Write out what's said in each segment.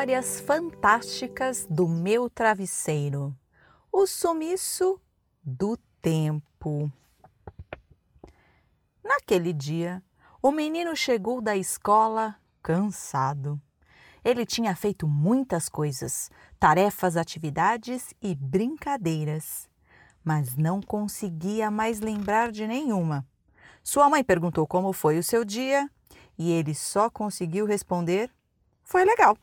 Histórias fantásticas do meu travesseiro. O sumiço do tempo. Naquele dia, o menino chegou da escola cansado. Ele tinha feito muitas coisas, tarefas, atividades e brincadeiras, mas não conseguia mais lembrar de nenhuma. Sua mãe perguntou como foi o seu dia e ele só conseguiu responder: Foi legal.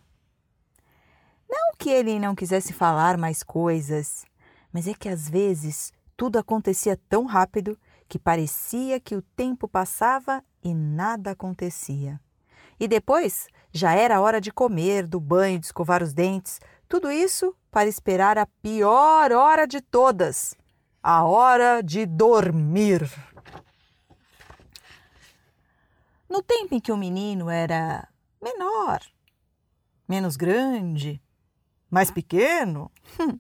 Não que ele não quisesse falar mais coisas, mas é que às vezes tudo acontecia tão rápido que parecia que o tempo passava e nada acontecia. E depois já era hora de comer, do banho, de escovar os dentes, tudo isso para esperar a pior hora de todas, a hora de dormir. No tempo em que o menino era menor, menos grande, mais pequeno, hum,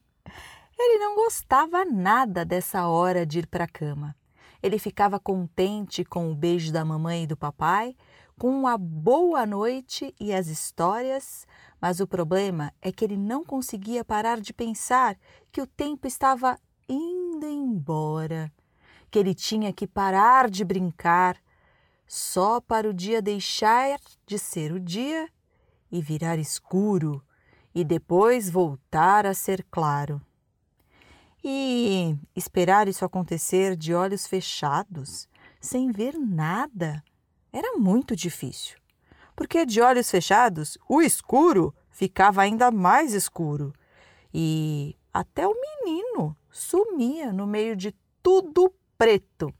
ele não gostava nada dessa hora de ir para a cama. Ele ficava contente com o beijo da mamãe e do papai, com a boa noite e as histórias, mas o problema é que ele não conseguia parar de pensar que o tempo estava indo embora, que ele tinha que parar de brincar, só para o dia deixar de ser o dia e virar escuro e depois voltar a ser claro. E esperar isso acontecer de olhos fechados, sem ver nada, era muito difícil. Porque de olhos fechados, o escuro ficava ainda mais escuro e até o menino sumia no meio de tudo preto.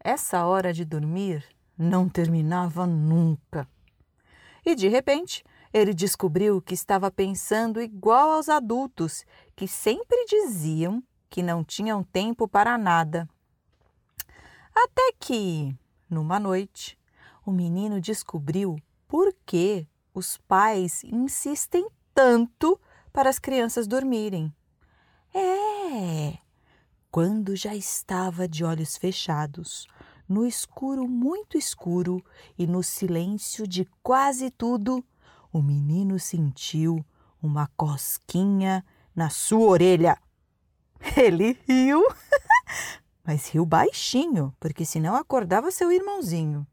Essa hora de dormir não terminava nunca. E de repente, ele descobriu que estava pensando igual aos adultos, que sempre diziam que não tinham tempo para nada. Até que, numa noite, o menino descobriu por que os pais insistem tanto para as crianças dormirem. É! Quando já estava de olhos fechados, no escuro muito escuro e no silêncio de quase tudo, o menino sentiu uma cosquinha na sua orelha. Ele riu, mas riu baixinho, porque senão acordava seu irmãozinho.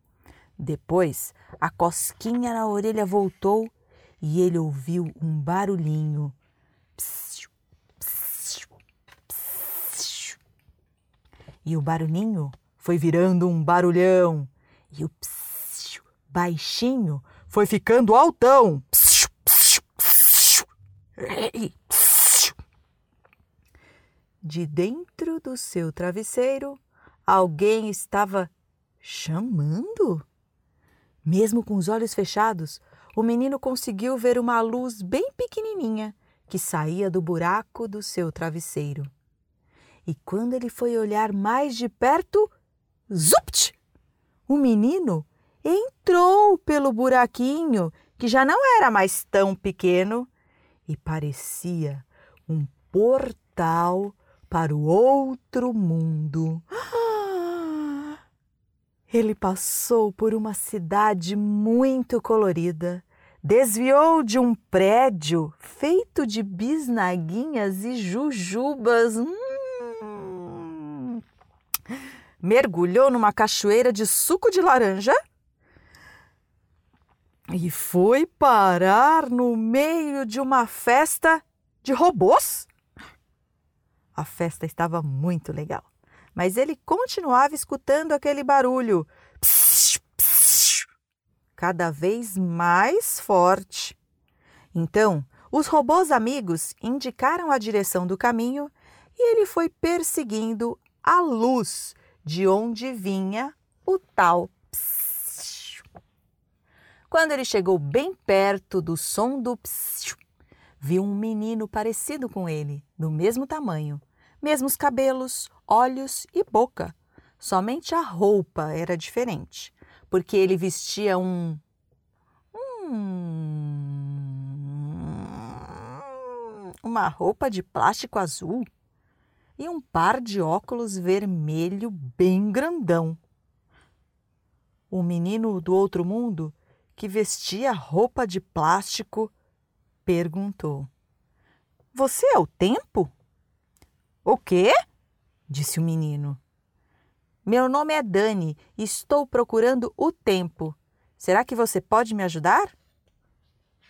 Depois, a cosquinha na orelha voltou e ele ouviu um barulhinho. Psiu, psiu, psiu. E o barulhinho foi virando um barulhão. E o baixinho foi ficando altão. De dentro do seu travesseiro, alguém estava chamando. Mesmo com os olhos fechados, o menino conseguiu ver uma luz bem pequenininha que saía do buraco do seu travesseiro. E quando ele foi olhar mais de perto, zupt! O menino entrou pelo buraquinho que já não era mais tão pequeno e parecia um portal para o outro mundo. Ele passou por uma cidade muito colorida, desviou de um prédio feito de bisnaguinhas e jujubas. Hum. Mergulhou numa cachoeira de suco de laranja e foi parar no meio de uma festa de robôs. A festa estava muito legal, mas ele continuava escutando aquele barulho psiu, psiu, cada vez mais forte. Então, os robôs amigos indicaram a direção do caminho e ele foi perseguindo a luz de onde vinha o tal quando ele chegou bem perto do som do psiu, viu um menino parecido com ele, do mesmo tamanho, mesmos cabelos, olhos e boca. Somente a roupa era diferente, porque ele vestia um. uma roupa de plástico azul e um par de óculos vermelho bem grandão. O menino do outro mundo, que vestia roupa de plástico, perguntou: Você é o tempo? O quê? disse o menino. Meu nome é Dani e estou procurando o tempo. Será que você pode me ajudar?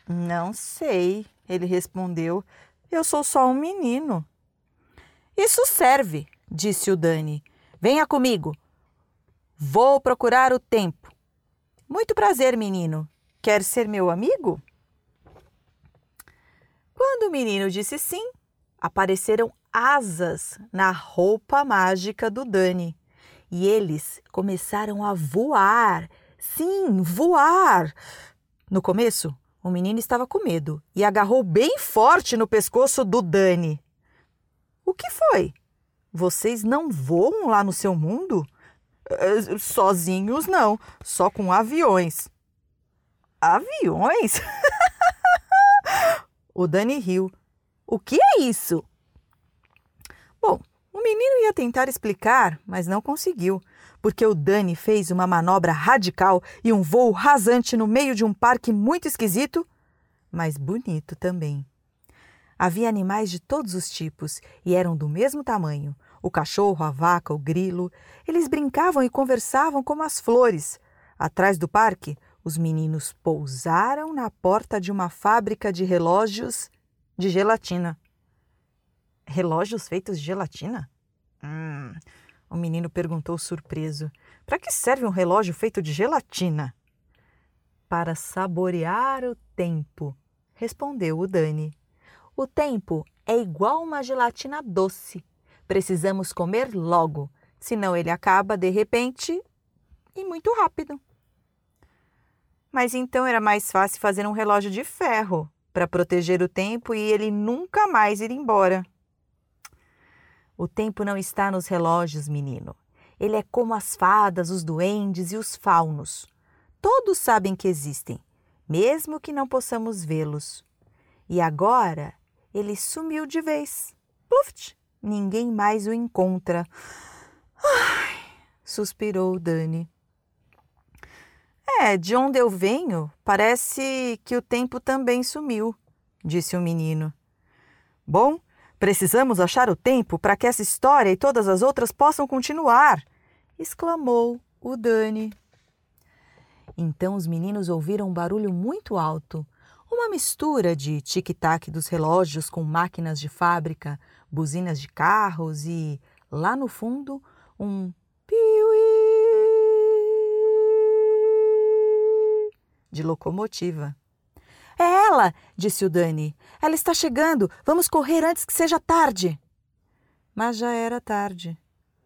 Não sei, ele respondeu. Eu sou só um menino. Isso serve, disse o Dani. Venha comigo. Vou procurar o tempo. Muito prazer, menino. Quer ser meu amigo? Quando o menino disse sim, apareceram asas na roupa mágica do Dani. E eles começaram a voar. Sim, voar! No começo, o menino estava com medo e agarrou bem forte no pescoço do Dani. O que foi? Vocês não voam lá no seu mundo? Eh, sozinhos não, só com aviões. Aviões? o Dani riu. O que é isso? Bom, o menino ia tentar explicar, mas não conseguiu, porque o Dani fez uma manobra radical e um voo rasante no meio de um parque muito esquisito, mas bonito também. Havia animais de todos os tipos e eram do mesmo tamanho, o cachorro, a vaca, o grilo. Eles brincavam e conversavam como as flores. Atrás do parque, os meninos pousaram na porta de uma fábrica de relógios de gelatina. Relógios feitos de gelatina? Hum, o menino perguntou surpreso. Para que serve um relógio feito de gelatina? Para saborear o tempo, respondeu o Dani. O tempo é igual uma gelatina doce. Precisamos comer logo, senão ele acaba de repente e muito rápido. Mas então era mais fácil fazer um relógio de ferro para proteger o tempo e ele nunca mais ir embora. O tempo não está nos relógios, menino. Ele é como as fadas, os duendes e os faunos. Todos sabem que existem, mesmo que não possamos vê-los. E agora ele sumiu de vez. Pluft! Ninguém mais o encontra. Ai, suspirou Dani. É, de onde eu venho, parece que o tempo também sumiu, disse o menino. Bom, precisamos achar o tempo para que essa história e todas as outras possam continuar, exclamou o Dani. Então os meninos ouviram um barulho muito alto, uma mistura de tic-tac dos relógios com máquinas de fábrica, buzinas de carros e, lá no fundo, um piuí de locomotiva. É ela, disse o Dani. Ela está chegando. Vamos correr antes que seja tarde. Mas já era tarde,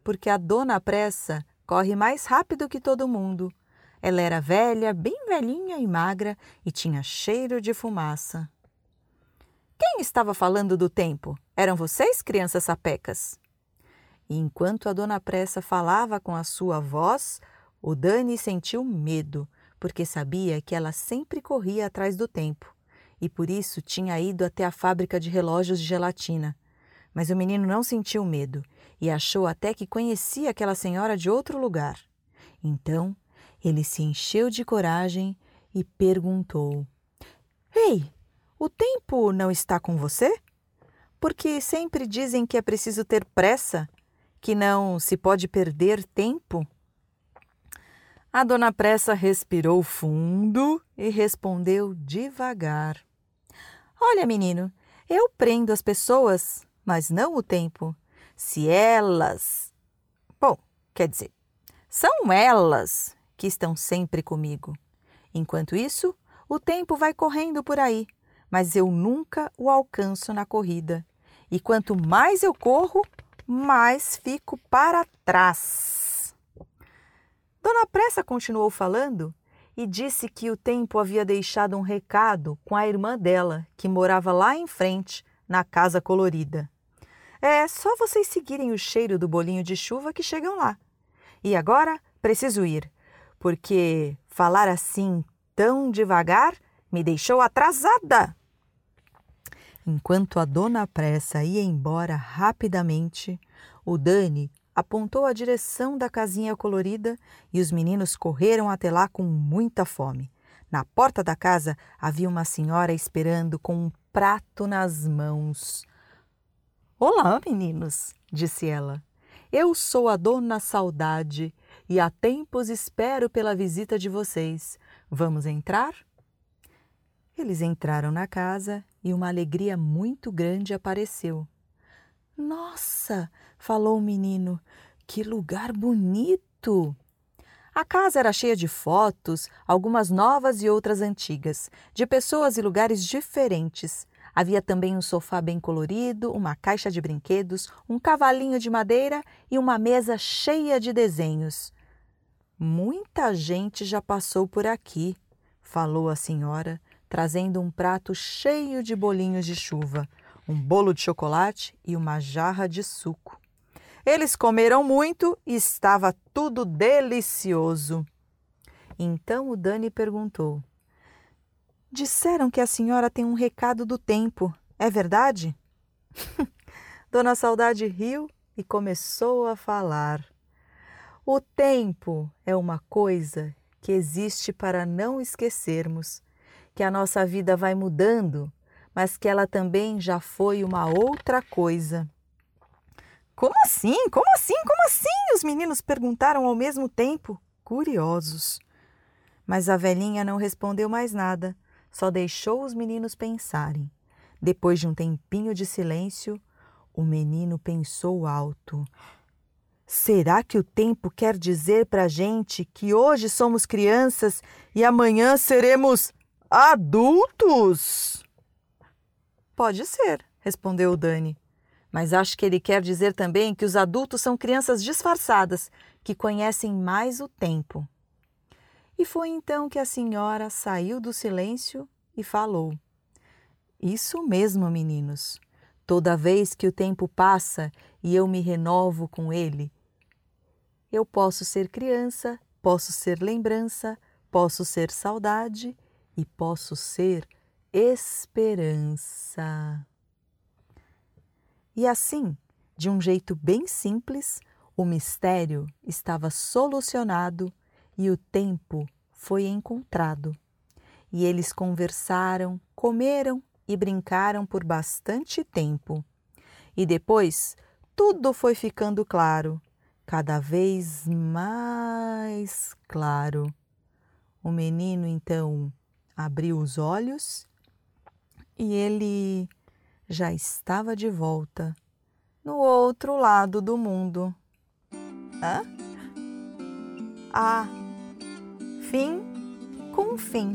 porque a dona Pressa corre mais rápido que todo mundo. Ela era velha, bem velhinha e magra e tinha cheiro de fumaça. Quem estava falando do tempo? Eram vocês, crianças sapecas? E enquanto a dona Pressa falava com a sua voz, o Dani sentiu medo, porque sabia que ela sempre corria atrás do tempo e por isso tinha ido até a fábrica de relógios de gelatina. Mas o menino não sentiu medo e achou até que conhecia aquela senhora de outro lugar. Então ele se encheu de coragem e perguntou: Ei, o tempo não está com você? Porque sempre dizem que é preciso ter pressa, que não se pode perder tempo. A dona Pressa respirou fundo e respondeu devagar: Olha, menino, eu prendo as pessoas, mas não o tempo. Se elas. Bom, quer dizer, são elas que estão sempre comigo. Enquanto isso, o tempo vai correndo por aí mas eu nunca o alcanço na corrida. E quanto mais eu corro, mais fico para trás. Dona Pressa continuou falando e disse que o tempo havia deixado um recado com a irmã dela, que morava lá em frente, na casa colorida. É só vocês seguirem o cheiro do bolinho de chuva que chegam lá. E agora preciso ir, porque falar assim tão devagar me deixou atrasada. Enquanto a dona Pressa ia embora rapidamente, o Dani apontou a direção da casinha colorida e os meninos correram até lá com muita fome. Na porta da casa havia uma senhora esperando com um prato nas mãos. Olá, meninos, disse ela. Eu sou a Dona Saudade e há tempos espero pela visita de vocês. Vamos entrar? Eles entraram na casa e uma alegria muito grande apareceu. Nossa, falou o menino, que lugar bonito! A casa era cheia de fotos, algumas novas e outras antigas, de pessoas e lugares diferentes. Havia também um sofá bem colorido, uma caixa de brinquedos, um cavalinho de madeira e uma mesa cheia de desenhos. Muita gente já passou por aqui, falou a senhora, trazendo um prato cheio de bolinhos de chuva um bolo de chocolate e uma jarra de suco. Eles comeram muito e estava tudo delicioso. Então o Dani perguntou: Disseram que a senhora tem um recado do tempo, é verdade? Dona Saudade riu e começou a falar. O tempo é uma coisa que existe para não esquecermos, que a nossa vida vai mudando mas que ela também já foi uma outra coisa. Como assim? Como assim? Como assim? Os meninos perguntaram ao mesmo tempo, curiosos. Mas a velhinha não respondeu mais nada, só deixou os meninos pensarem. Depois de um tempinho de silêncio, o menino pensou alto. Será que o tempo quer dizer para a gente que hoje somos crianças e amanhã seremos adultos? Pode ser, respondeu o Dani. Mas acho que ele quer dizer também que os adultos são crianças disfarçadas, que conhecem mais o tempo. E foi então que a senhora saiu do silêncio e falou: Isso mesmo, meninos. Toda vez que o tempo passa e eu me renovo com ele, eu posso ser criança, posso ser lembrança, posso ser saudade e posso ser esperança. E assim, de um jeito bem simples, o mistério estava solucionado e o tempo foi encontrado. E eles conversaram, comeram e brincaram por bastante tempo. E depois tudo foi ficando claro, cada vez mais claro. O menino então abriu os olhos e ele já estava de volta no outro lado do mundo. Hã? Ah, fim com fim.